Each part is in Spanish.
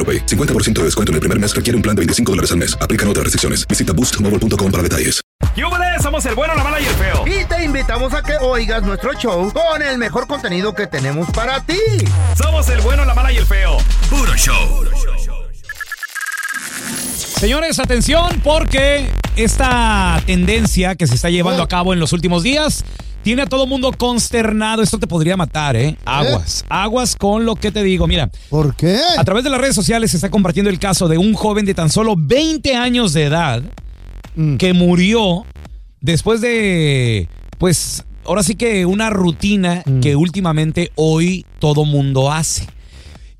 AroPay. 50% de descuento en el primer mes requiere un plan de 25 dólares al mes. Aplican otras restricciones. Visita boostmobile.com para detalles. ¡Yúbales! Somos el bueno, la mala y el feo. Y te invitamos a que oigas nuestro show con el mejor contenido que tenemos para ti. Somos el bueno, la mala y el feo. Puro show. Señores, atención porque esta tendencia que se está llevando a cabo en los últimos días tiene a todo mundo consternado. Esto te podría matar, ¿eh? Aguas, aguas con lo que te digo. Mira, ¿Por qué? a través de las redes sociales se está compartiendo el caso de un joven de tan solo 20 años de edad Mm. que murió después de, pues, ahora sí que una rutina Mm. que últimamente hoy todo mundo hace.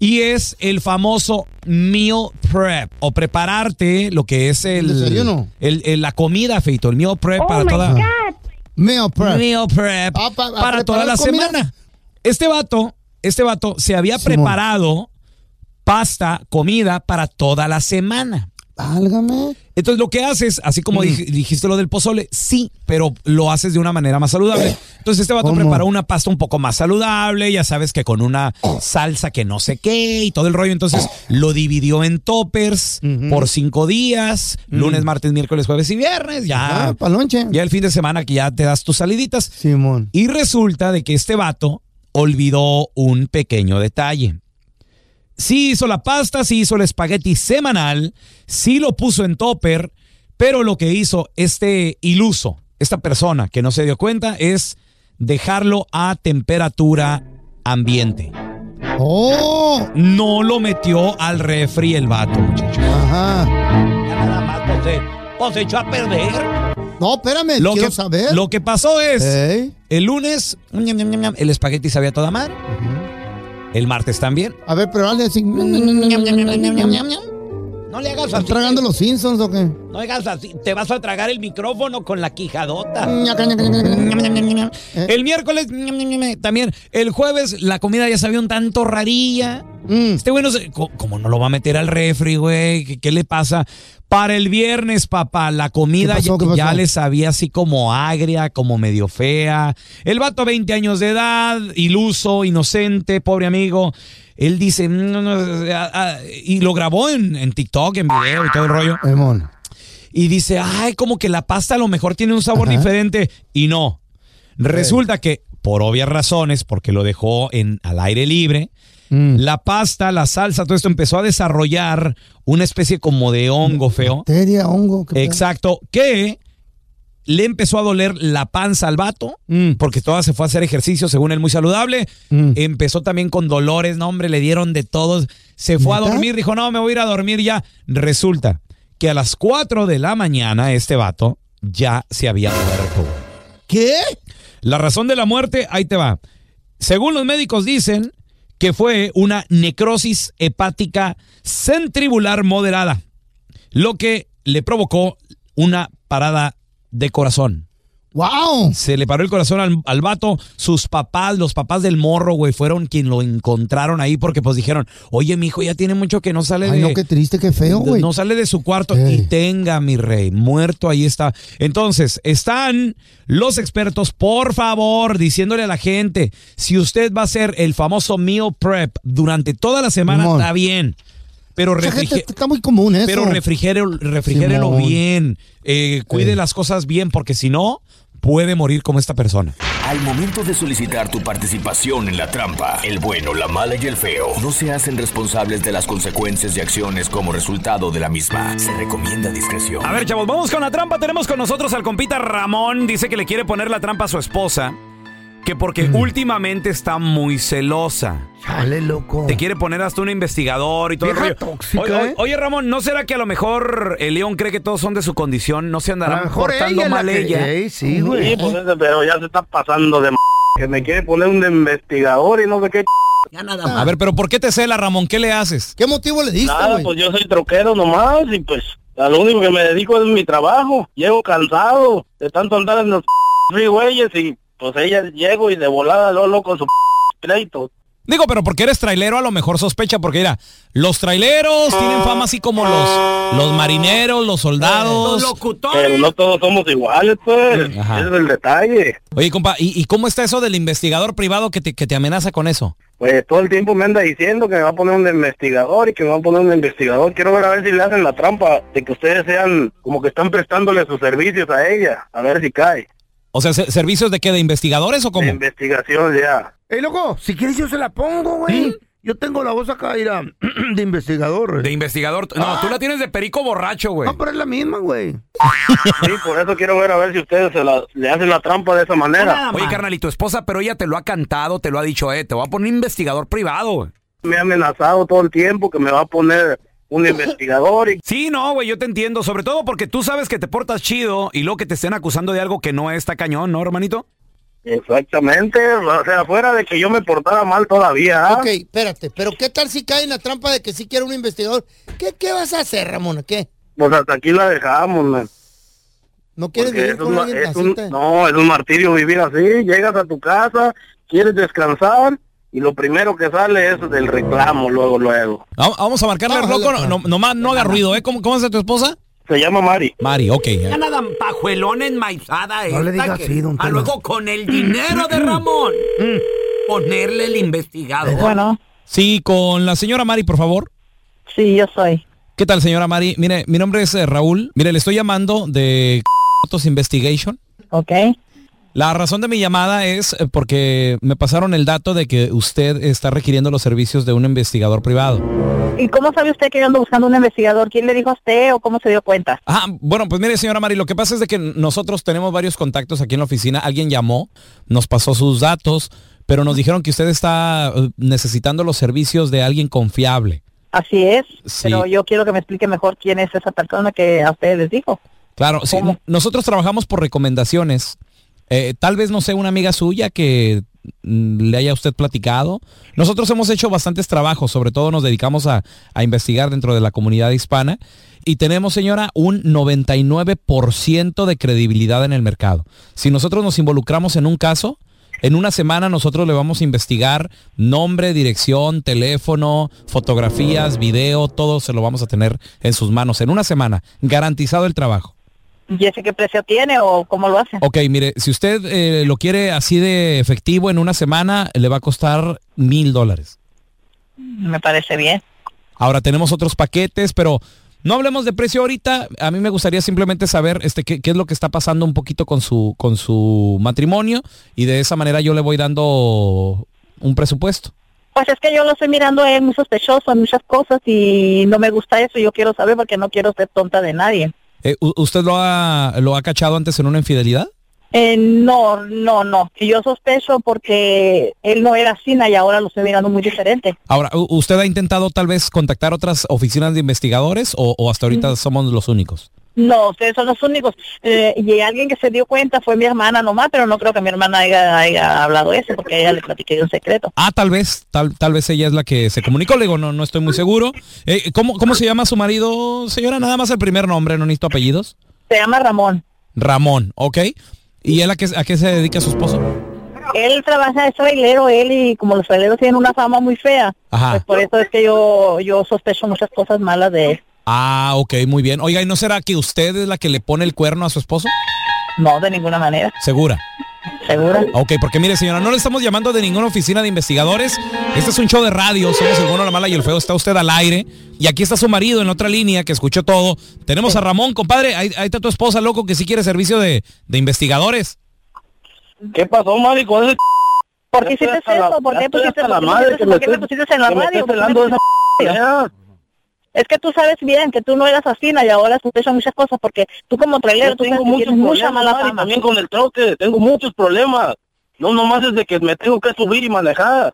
Y es el famoso meal prep o prepararte lo que es el, Desayuno. el- el- la comida, Feito, el meal prep para toda Meal prep. meal prep Ah, pa- para toda la comida. semana. Este vato, este vato se había Simón. preparado pasta, comida para toda la semana. Válgame. Entonces lo que haces, así Mm. como dij- dijiste lo del pozole, sí, pero lo haces de una manera más saludable. Entonces este vato ¿Cómo? preparó una pasta un poco más saludable, ya sabes que con una salsa que no sé qué y todo el rollo. Entonces lo dividió en toppers por cinco días, lunes, martes, miércoles, jueves y viernes. Ya, Ah, palonche. ya el fin de semana que ya te das tus saliditas. Simón. Y resulta de que este vato olvidó un pequeño detalle. Sí hizo la pasta, sí hizo el espagueti semanal, sí lo puso en topper, pero lo que hizo este iluso, esta persona que no se dio cuenta, es dejarlo a temperatura ambiente. Oh. No lo metió al refri el vato, muchachos. Ajá. Ya nada más, pues, se, pues, se echó a perder. No, espérame, Lo quiero que, saber. lo que pasó es... El lunes, el espagueti sabía toda madre. El martes también. A ver, pero hazle así. No le hagas ¿Están así. tragando los Simpsons o qué? No hagas así. Te vas a tragar el micrófono con la quijadota. Eh. El miércoles también. El jueves la comida ya sabía un tanto rarilla. Mm. Este güey no se- co- ¿Cómo no lo va a meter al refri, güey? ¿Qué, qué le pasa? Para el viernes, papá, la comida ya, ¿Qué ya le sabía así como agria, como medio fea. El vato, 20 años de edad, iluso, inocente, pobre amigo. Él dice, "Mm, no, no, ah, ah", y lo grabó en, en TikTok, en video y todo el rollo. Y dice, ay, como que la pasta a lo mejor tiene un sabor Ajá. diferente. Y no. Resulta que, por obvias razones, porque lo dejó en, al aire libre, Mm. la pasta, la salsa, todo esto empezó a desarrollar una especie como de hongo feo. Bacteria, hongo. Exacto. Que le empezó a doler la panza al vato, Mm. porque toda se fue a hacer ejercicio, según él, muy saludable. Mm. Empezó también con dolores, no, hombre, le dieron de todos. Se fue a dormir, dijo, no, me voy a ir a dormir ya. Resulta que a las 4 de la mañana este vato ya se había muerto. ¿Qué? La razón de la muerte, ahí te va. Según los médicos dicen que fue una necrosis hepática centribular moderada, lo que le provocó una parada de corazón. ¡Wow! Se le paró el corazón al, al vato. Sus papás, los papás del morro, güey, fueron quien lo encontraron ahí porque pues dijeron, oye, mi hijo ya tiene mucho que no sale Ay, de... no, qué triste, qué feo, güey. No sale de su cuarto Ey. y tenga, mi rey, muerto ahí está. Entonces, están los expertos, por favor, diciéndole a la gente, si usted va a hacer el famoso meal prep durante toda la semana, está bien. Pero, Mucha refrige- gente está muy común eso. pero refrigérelo, refrigérelo Simón. bien, eh, cuide las cosas bien, porque si no, puede morir como esta persona. Al momento de solicitar tu participación en la trampa, el bueno, la mala y el feo no se hacen responsables de las consecuencias y acciones como resultado de la misma. Se recomienda discreción. A ver, chavos, vamos con la trampa. Tenemos con nosotros al compita Ramón. Dice que le quiere poner la trampa a su esposa. Que porque Mm. últimamente está muy celosa. Chale, loco. Te quiere poner hasta un investigador y todo el Vieja rollo. tóxica, oye, oye, ¿eh? oye, Ramón, ¿no será que a lo mejor el león cree que todos son de su condición? ¿No se andará mejor portando ella mal que- ella? Ey, sí, güey. Sí, pues ese, pero ya se está pasando de m que me quiere poner un investigador y no sé qué. A ver, pero ¿por qué te cela, Ramón? ¿Qué le haces? ¿Qué motivo le diste, Nada, pues yo soy troquero nomás y pues a lo único que me dedico es mi trabajo. Llego cansado de tanto andar en los freeways y pues ella llego y de volada lo loco su pleito. Digo, pero porque eres trailero a lo mejor sospecha, porque mira, los traileros tienen fama así como los, los marineros, los soldados. Pero no todos somos iguales, pues. Ajá. Ese es el detalle. Oye, compa, ¿y, y cómo está eso del investigador privado que te, que te amenaza con eso? Pues todo el tiempo me anda diciendo que me va a poner un investigador y que me va a poner un investigador. Quiero ver a ver si le hacen la trampa de que ustedes sean como que están prestándole sus servicios a ella. A ver si cae. O sea, ¿se- ¿servicios de qué? ¿De investigadores o De cómo? investigación ya. Ey, loco, si quieres yo se la pongo, güey. Yo tengo la voz acá, mira, de investigador. De investigador. No, tú la tienes de perico borracho, güey. No, pero es la misma, güey. Sí, por eso quiero ver a ver si ustedes se la, le hacen la trampa de esa manera. Oye, carnal, y tu esposa, pero ella te lo ha cantado, te lo ha dicho, eh, te voy a poner investigador privado, güey. Me ha amenazado todo el tiempo que me va a poner un investigador y Sí, no, güey, yo te entiendo, sobre todo porque tú sabes que te portas chido y luego que te estén acusando de algo que no está cañón, ¿no, hermanito? exactamente, o sea, fuera de que yo me portara mal todavía. ¿ah? Ok, espérate, pero ¿qué tal si cae en la trampa de que sí quiere un investigador? ¿Qué, qué vas a hacer, Ramón? ¿Qué? Pues hasta aquí la dejamos, man. ¿No quieres Porque vivir es con un, alguien es así? un- no, es un martirio vivir así. Llegas a tu casa, quieres descansar y lo primero que sale es del reclamo luego, luego. Vamos a marcarle loco, pa. no, nomás no haga ruido, ¿eh? ¿Cómo, cómo es tu esposa? Se llama Mari. Mari, ok. eh. nada pajuelón enmaizada No le digas que- así, don a luego con el dinero de Ramón ponerle el investigador. Bueno, Sí, con la señora Mari, por favor. sí, yo soy. ¿Qué tal, señora Mari? Mire, mi nombre es eh, Raúl. Mire, le estoy llamando de Autos Investigation. ¿Ok? La razón de mi llamada es eh, porque me pasaron el dato de que usted está requiriendo los servicios de un investigador privado. ¿Y cómo sabe usted que yo ando buscando un investigador? ¿Quién le dijo a usted o cómo se dio cuenta? Ah, bueno, pues mire, señora Mari, lo que pasa es de que nosotros tenemos varios contactos aquí en la oficina. Alguien llamó, nos pasó sus datos, pero nos dijeron que usted está eh, necesitando los servicios de alguien confiable. Así es, Sí. pero yo quiero que me explique mejor quién es esa persona que a ustedes les dijo. Claro, sí, nosotros trabajamos por recomendaciones. Eh, tal vez, no sé, una amiga suya que mm, le haya usted platicado. Nosotros hemos hecho bastantes trabajos, sobre todo nos dedicamos a, a investigar dentro de la comunidad hispana y tenemos, señora, un 99% de credibilidad en el mercado. Si nosotros nos involucramos en un caso, en una semana nosotros le vamos a investigar nombre, dirección, teléfono, fotografías, video, todo se lo vamos a tener en sus manos. En una semana, garantizado el trabajo. ¿Y ese qué precio tiene o cómo lo hace? Ok, mire, si usted eh, lo quiere así de efectivo en una semana, le va a costar mil dólares. Me parece bien. Ahora tenemos otros paquetes, pero no hablemos de precio ahorita. A mí me gustaría simplemente saber este, qué, qué es lo que está pasando un poquito con su, con su matrimonio y de esa manera yo le voy dando un presupuesto. Pues es que yo lo estoy mirando él muy sospechoso en muchas cosas y no me gusta eso. Yo quiero saber porque no quiero ser tonta de nadie. Eh, ¿Usted lo ha, lo ha cachado antes en una infidelidad? Eh, no, no, no. Yo sospecho porque él no era así y ahora lo estoy mirando muy diferente. Ahora, ¿usted ha intentado tal vez contactar otras oficinas de investigadores o, o hasta ahorita somos los únicos? No, ustedes son los únicos. Eh, y alguien que se dio cuenta fue mi hermana nomás, pero no creo que mi hermana haya, haya hablado eso porque a ella le platiqué de un secreto. Ah, tal vez, tal, tal vez ella es la que se comunicó, le digo, no, no estoy muy seguro. Eh, ¿cómo, ¿Cómo se llama su marido, señora? Nada más el primer nombre, no necesito apellidos. Se llama Ramón. Ramón, ¿ok? ¿Y él a qué, a qué se dedica su esposo? Él trabaja de trailero, él, y como los traileros tienen una fama muy fea, Ajá. pues por eso es que yo, yo sospecho muchas cosas malas de él. Ah, ok, muy bien. Oiga, ¿y no será que usted es la que le pone el cuerno a su esposo? No, de ninguna manera. ¿Segura? ¿Segura? Ok, porque mire, señora, no le estamos llamando de ninguna oficina de investigadores. Este es un show de radio, somos el bueno, la mala y el feo. Está usted al aire. Y aquí está su marido en otra línea que escuchó todo. Tenemos a Ramón, compadre. Ahí, ahí está tu esposa, loco, que sí quiere servicio de, de investigadores. ¿Qué pasó, Mari, con ese ¿Por qué hiciste eso? ¿Por qué pusiste la por qué madre que me qué me pusiste en la radio? Es que tú sabes bien que tú no eras así y ahora sospechas muchas cosas porque tú como trailero Yo tú tengo que muchos mucha mala fama. también con el troque, tengo muchos problemas. No nomás es de que me tengo que subir y manejar.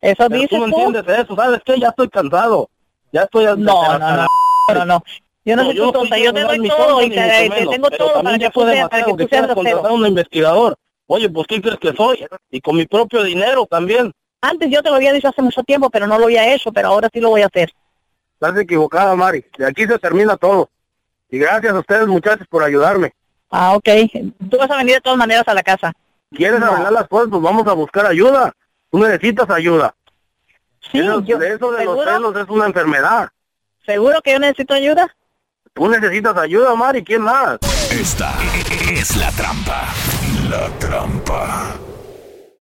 Eso Pero dices tú no entiendes eso, ¿sabes qué? Ya estoy cansado. Ya estoy... No, no, no, no, no. Yo no, soy tu tonta, yo te doy todo y te, te tengo pero todo para que tú seas, para que tú que seas contratar un investigador. Oye, pues ¿qué crees que soy? Y con mi propio dinero también. Antes yo te lo había dicho hace mucho tiempo, pero no lo había hecho, pero ahora sí lo voy a hacer. Estás equivocada, Mari. De aquí se termina todo. Y gracias a ustedes, muchachos, por ayudarme. Ah, ok. Tú vas a venir de todas maneras a la casa. ¿Quieres No. arreglar las cosas? Pues vamos a buscar ayuda. Tú necesitas ayuda. Sí, eso, yo- de eso de los celos es una enfermedad. ¿Seguro que yo necesito ayuda? Tú necesitas ayuda, Mari. ¿Quién más? Esta es la trampa. La trampa.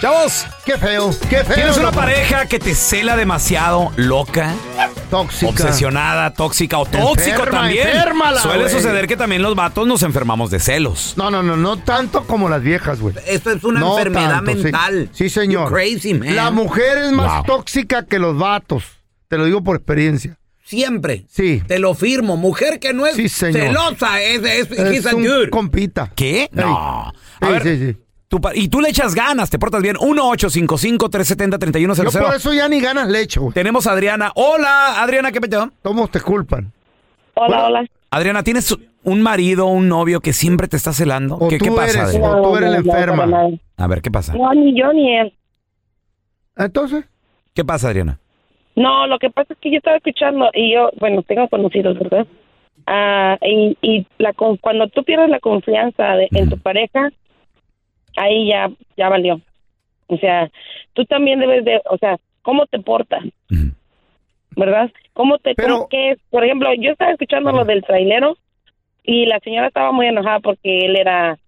Chavos, ¡Qué feo! ¡Qué feo! ¿tienes una pareja que te cela demasiado, loca, tóxica? obsesionada, tóxica o tóxico Enferma, también? enférmala, Suele güey. suceder que también los vatos nos enfermamos de celos. No, no, no, no tanto como las viejas, güey. Esto es una No enfermedad tanto, sí. mental. Sí, señor. Crazy, man. La mujer es más Wow. tóxica que los vatos. Te lo digo por experiencia. Siempre. Sí. Te lo firmo. Mujer que no es Sí, señor. celosa, es, es, Es a un dude. compita. ¿Qué? No. A Sí, ver, sí, sí. Tu pa- y tú le echas ganas, te portas bien. 1-855-370-3100. Yo por eso ya ni ganas le echo. güey. Tenemos a Adriana. Hola, Adriana, ¿qué peteo? Todos te culpan. Hola, hola. Adriana, ¿tienes un marido, un novio que siempre te está celando? O ¿Qué, tú qué pasa, eres, Adriana? o tú eres la enferma. A ver, ¿qué pasa? No, ni yo ni él. Entonces, ¿Qué pasa, Adriana? No, lo que pasa es que yo estaba escuchando y yo, bueno, tengo conocidos, ¿verdad? Ah, y y la, con- cuando tú pierdes la confianza de- en tu pareja, ahí ya, ya valió. O sea, tú también debes de, o sea, ¿cómo te portas? ¿Verdad? ¿Cómo te, Pero- cómo que es? Por ejemplo, yo estaba escuchando lo del trailero y la señora estaba muy enojada porque él era,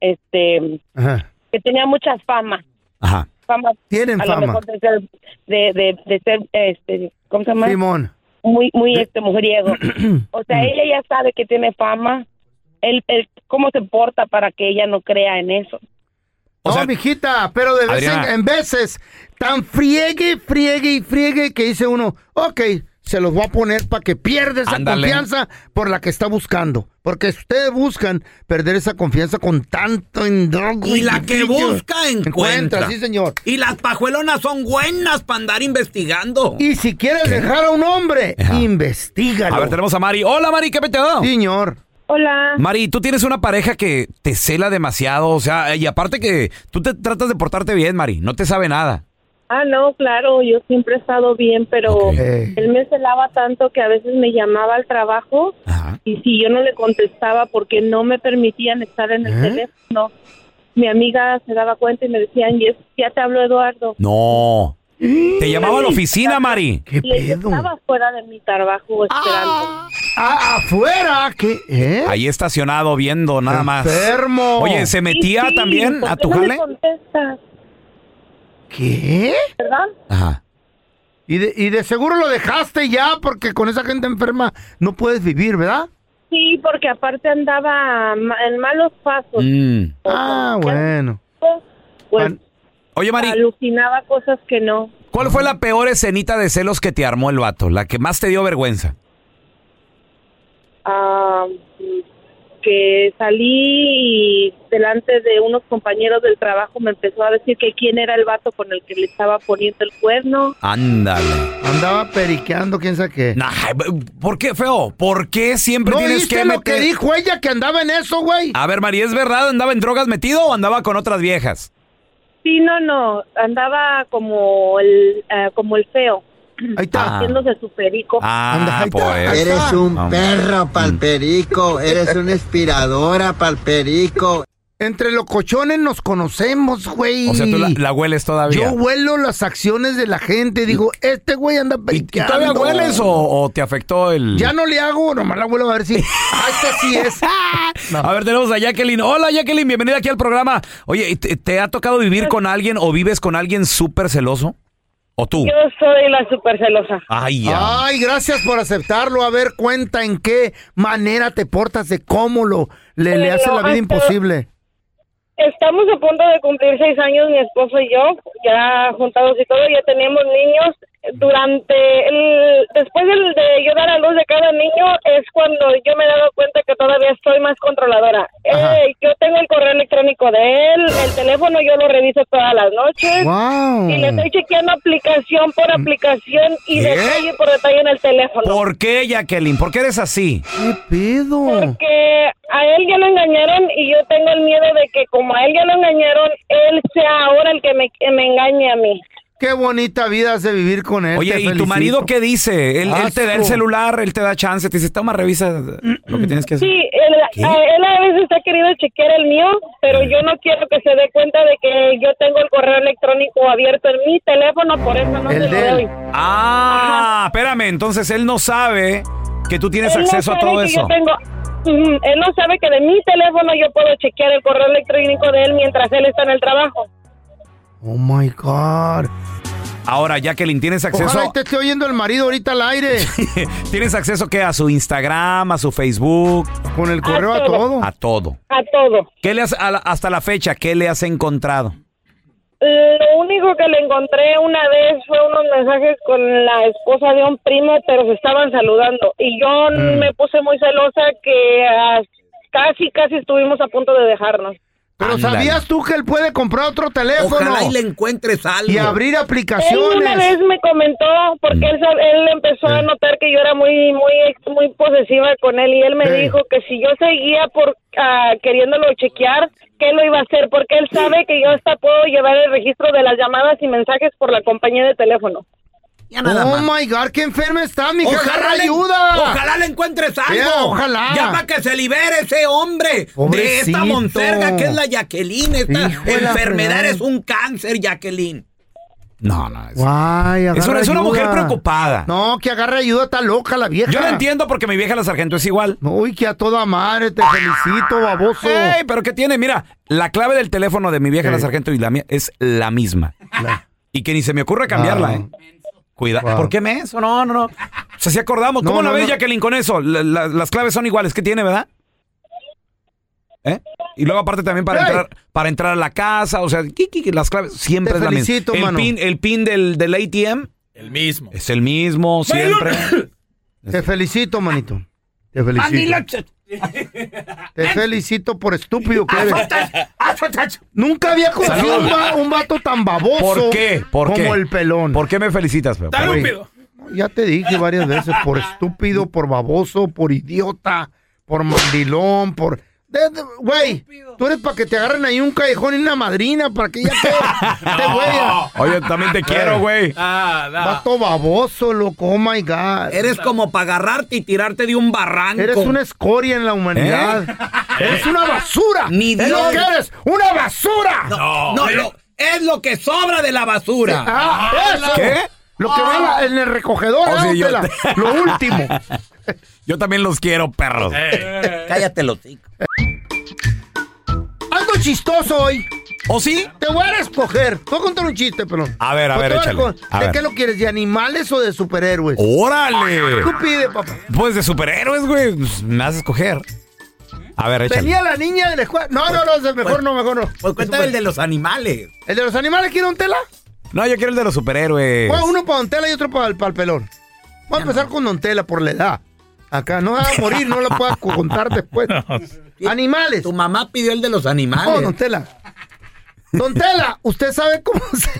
este, ajá. que tenía mucha fama. Ajá. fama Tienen a lo fama. mejor de ser de, de, de ser este cómo se llama Simón. muy muy este mujeriego o sea ella ya sabe que tiene fama él, él cómo se porta para que ella no crea en eso O no, sea, mijita, pero de vez en, en veces tan friegue, friegue y friegue que dice uno, ok, se los voy a poner para que pierda esa confianza por la que está buscando. Porque ustedes buscan perder esa confianza con tanto endrogo. Y la que busca, encuentra. sí, señor. Y las pajuelonas son buenas para andar investigando. Y si quieres dejar a un hombre, investigalo. A ver, tenemos a Mari. Hola, Mari, ¿qué peteo? Señor. Hola. Mari, tú tienes una pareja que te cela demasiado, o sea, y aparte que tú te tratas de portarte bien, Mari, no te sabe nada. Ah, no, claro, yo siempre he estado bien, pero él me celaba tanto que a veces me llamaba al trabajo y si yo no le contestaba porque no me permitían estar en el ¿Eh? teléfono, mi amiga se daba cuenta y me decían, "Yes, ya te habló Eduardo. No. Te llamaba a la oficina, Mari. y ella estaba fuera de mi trabajo esperando. Ah, afuera, ¿qué? ¿Eh? Ahí estacionado viendo nada más. Enfermo. Oye, ¿se metía Sí, sí, también ¿por a qué tu no me jale? contestas? ¿Qué? ¿Verdad? Ajá. Y de, y de seguro lo dejaste ya porque con esa gente enferma no puedes vivir, ¿verdad? Sí, porque aparte andaba ma- en malos pasos. Mm. Ah, bueno. Pues Oye, Mari, alucinaba cosas que no. ¿cuál fue la peor escenita de celos que te armó el vato? La que más te dio vergüenza. Ah, que salí y delante de unos compañeros del trabajo me empezó a decir que quién era el vato con el que le estaba poniendo el cuerno. Ándale. Andaba periqueando, quién sabe qué. Nah, ¿Por qué, feo? ¿Por qué siempre ¿No tienes viste que lo meter... que dijo ella que andaba en eso, güey? A ver, Mari, ¿es verdad? ¿Andaba en drogas metido o andaba con otras viejas? Sí, no, no, andaba como el ah, como el feo. Ahí está. Haciéndose su perico. Ah, pues. Eres un perro palperico, eres una inspiradora palperico. Entre los cochones nos conocemos, güey. O sea, tú la, la hueles todavía. Yo huelo las acciones de la gente. Digo, este güey anda ¿Y todavía hueles o, o te afectó el...? Ya no le hago, nomás la vuelvo a ver si... Ah, este sí es. A ver, tenemos a Jacqueline. Hola, Jacqueline, bienvenida aquí al programa. Oye, ¿y ¿te, te ha tocado vivir con alguien o vives con alguien súper celoso? ¿O tú? Yo soy la super celosa. Ay, ya. Ay, gracias por aceptarlo. A ver, cuenta en qué manera te portas, de cómo lo le, le hace la vida Bueno, imposible. Estamos a punto de cumplir seis años, mi esposo y yo, ya juntados y todo, ya tenemos niños. Durante el, después del- de yo dar a luz de cada niño, es cuando yo me he dado cuenta que todavía estoy más controladora. Eh, yo tengo el correo electrónico de él, el teléfono yo lo reviso todas las noches. Wow. Y le estoy chequeando aplicación por aplicación y ¿Qué? detalle por detalle en el teléfono. ¿Por qué, Jacqueline? ¿Por qué eres así? ¿Qué pedo? Porque a él ya lo engañaron y yo tengo el miedo de que como a él ya lo engañaron, él sea ahora el que me, que me engañe a mí. Qué bonita vida has de vivir con él. Oye, ¿y tu marido qué dice? Él, él te da el celular, él te da chance, te dice, toma, revisa lo que tienes que hacer. Sí, él, a, él a veces ha querido chequear el mío, pero yo no quiero que se dé cuenta de que yo tengo el correo electrónico abierto en mi teléfono, por eso no El se lo de él. doy. Ah, espérame, entonces él no sabe que tú tienes Él no acceso a todo que eso. Yo tengo, él no sabe que de mi teléfono yo puedo chequear el correo electrónico de él mientras él está en el trabajo. Oh my God. Ahora, Jacqueline, ¿tienes acceso? Ojalá y te esté oyendo el marido ahorita al aire. ¿Tienes acceso qué? A su Instagram, a su Facebook, Con el correo A todo. todo. a todo. A todo. ¿Qué le has, a la- hasta la fecha, qué le has encontrado? Lo único que le encontré una vez fue unos mensajes con la esposa de un primo, pero se estaban saludando. Y yo Mm. me puse muy celosa que ah, casi, casi estuvimos a punto de dejarnos. Pero Ándale. ¿sabías tú que él puede comprar otro teléfono? Ojalá y le encuentres algo. y abrir Él una aplicaciones. vez me comentó, porque él, empezó a notar que yo era muy, muy, muy posesiva con él y él me Sí. dijo que si yo seguía por ah, queriéndolo chequear, que él lo iba a hacer, porque él sabe que yo hasta puedo llevar el registro de las llamadas y mensajes por la compañía de teléfono. Ya nada Oh más. my God, qué enferma está, mi Ojalá le, ayuda. ojalá le encuentres algo. Yeah, ojalá. Ya para que se libere ese hombre de esta monserga que es la Jacqueline. Esta enfermedad es un cáncer, Jacqueline. No, no. Es, Guay, es una, es una ayuda. mujer preocupada. No, que agarre ayuda, está loca la vieja. Yo la entiendo porque mi vieja la sargento es igual. Uy, que a toda madre, te felicito, baboso. Ey, pero ¿qué tiene? Mira, la clave del teléfono de mi vieja la sargento y la mía es la misma. Y que ni se me ocurre cambiarla, Wow. ¿eh? Cuidado. Wow. ¿Por qué me eso? No, no, no. O sea, si acordamos. No, ¿Cómo la no, ves, no. Jacqueline, con eso? La- la- las claves son iguales. ¿Qué tiene, verdad? ¿Eh? Y luego aparte también para entrar para entrar a la casa, o sea, qui, qui, qui, las claves siempre Te es la misma. el mano. pin, el pin del, del ATM mismo. Es el mismo siempre. Te felicito, manito. Te felicito. Te felicito por estúpido que eres. Nunca había conocido un, va- un vato tan baboso ¿Por qué? ¿Por como qué? el pelón. ¿Por qué me felicitas, Pepe? Güey, Ya te dije varias veces, por estúpido, por baboso, por idiota, por mandilón, por... Güey, tú eres para que te agarren ahí un callejón y una madrina, para que ya te... te güey. Oye, también te quiero, güey. Ah, no. Vato baboso, loco, oh my God. Eres como para agarrarte y tirarte de un barranco. Eres una escoria en la humanidad. Eres una basura. Ni Es lo Dios. que eres, una basura. No, no, lo- es lo que sobra de la basura. Ah, eso. ¿Qué? Lo que va en el recogedor, Oh, sí, yo- dátela. lo último. Yo también los quiero, perros. Cállate los hocico. Ando chistoso hoy. ¿O sí? Te voy a escoger. Te voy a contar un chiste, pelón. A ver, a ver, échale. A ¿De ver. qué lo quieres? ¿De animales o de superhéroes? ¡Órale! Tú pide, papá. Pues de superhéroes, güey. Pues, Me haces escoger. A ver, échale. Venía la niña de la escuela. No, no, no, mejor no, mejor no. Pues cuéntame el de los animales. ¿El de los animales quiere un tela? No, yo quiero el de los superhéroes. Bueno, uno para Don Tela y otro para el, para el pelón. Vamos a empezar con Don Tela por la edad. Acá no va a morir, no lo puedo contar después. Animales. Tu mamá pidió el de los animales. No, Don Tela. Don Tela, ¿usted sabe cómo se,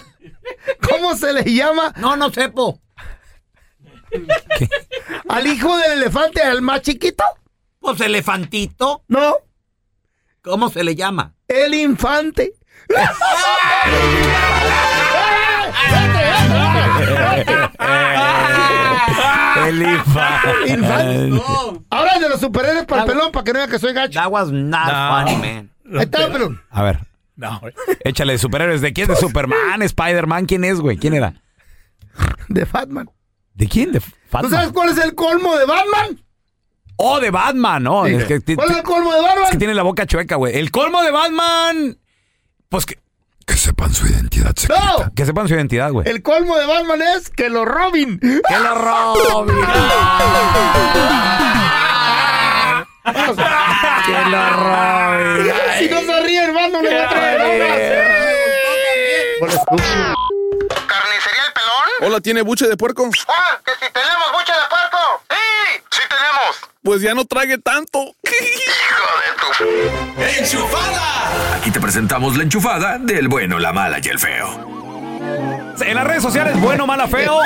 cómo se le llama No, no sepo. al hijo del elefante, al más chiquito? Pues elefantito. No, ¿Cómo se le llama? el infante. El infante. Infante. Ahora el de los superhéroes para el pelón, para que no vean que soy gacho. That was not funny, man. Ahí está, pelón. A ver, No, güey. échale de superhéroes. ¿De quién? ¿De Superman? ¿Spider-Man? ¿Quién es, güey? ¿Quién era? De Batman. ¿De quién? ¿De ¿Tú Batman? sabes cuál es el colmo de Batman? Oh, de Batman, ¿no? Sí. Es que, ti- ¿Cuál es el colmo de Batman? es que tiene la boca chueca, güey. El colmo de Batman. Pues que, Que sepan su identidad secreta. No, que sepan su identidad, güey. el colmo de Batman es que lo Robin. ¡Que lo roben! ¡Que lo roben! Si no se ríe, hermano, le va a traer. ¿Carnicería el pelón? Hola, ¿tiene buche de puerco? Ah, que si tenemos buche de puerco. Sí, sí tenemos. Pues ya no trague tanto. Hijo de tu... ¡Enchufada! Aquí te presentamos la enchufada del bueno, la mala y el feo. En las redes sociales, bueno, mala, feo.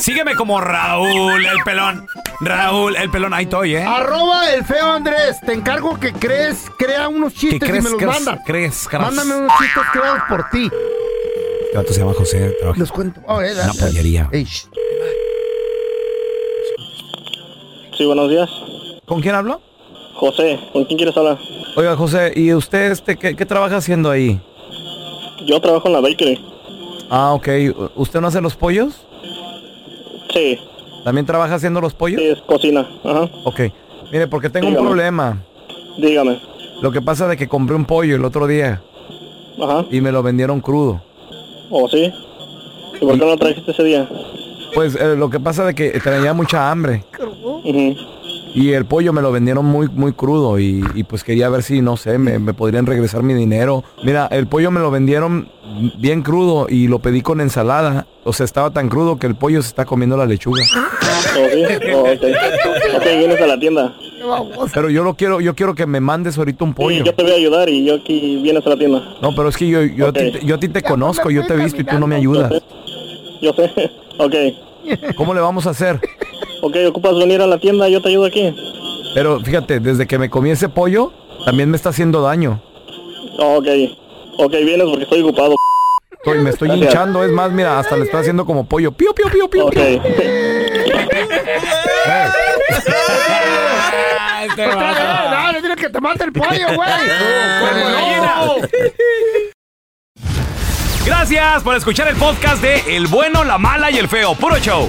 Sígueme como Raúl el pelón. Raúl el pelón, ahí estoy, ¿eh? Arroba el feo Andrés. Te encargo que crees, crea unos ¿Qué chistes crees? y me los crees, mandas. crees, crees? Mándame unos chistes creados por ti. Vato se llama José. trabaja Los cuento. Oh, eh, una pollería. Shh. Sí, buenos días. ¿Con quién hablo? José, ¿con quién quieres hablar? Oiga, José, ¿y usted este, qué, qué trabaja haciendo ahí? Yo trabajo en la bakery. Ah, ok. ¿Usted no hace los pollos? Sí, ¿También trabaja haciendo los pollos? sí, es cocina. Ajá. Ok. Mire, porque tengo un problema. Dígame. Lo que pasa de que compré un pollo el otro día Ajá. y me lo vendieron crudo. ¿O sí? ¿Y por qué no lo trajiste ese día? Pues eh, lo que pasa de que tenía mucha hambre Ujú. Y el pollo me lo vendieron muy muy crudo y, y pues quería ver si, no sé, me, me podrían regresar mi dinero. Mira, el pollo me lo vendieron bien crudo y lo pedí con ensalada. O sea, estaba tan crudo que el pollo se está comiendo la lechuga. ¿O sí? Oh, ok. Ok, vienes a la tienda. Pero yo lo quiero, yo quiero que me mandes ahorita un Sí, pollo. yo te voy a ayudar y yo aquí vienes a la tienda. No, pero es que yo, yo, a ti, yo a ti te conozco, yo te he visto y tú no me ayudas. Yo sé. Ok. ¿Cómo le vamos a hacer? Ok, ocupas venir a la tienda, yo te ayudo aquí. Pero fíjate, desde que me comí ese pollo, también me está haciendo daño. Ok. Ok, vienes porque estoy ocupado. Estoy, me estoy Gracias. hinchando, es más, mira, hasta le estoy haciendo como pollo. Pío, pío, pío, pío. Ok. pío. No, no tienes que te mate el pollo, güey. Gracias por escuchar el podcast de El Bueno, la Mala y el Feo. Puro show.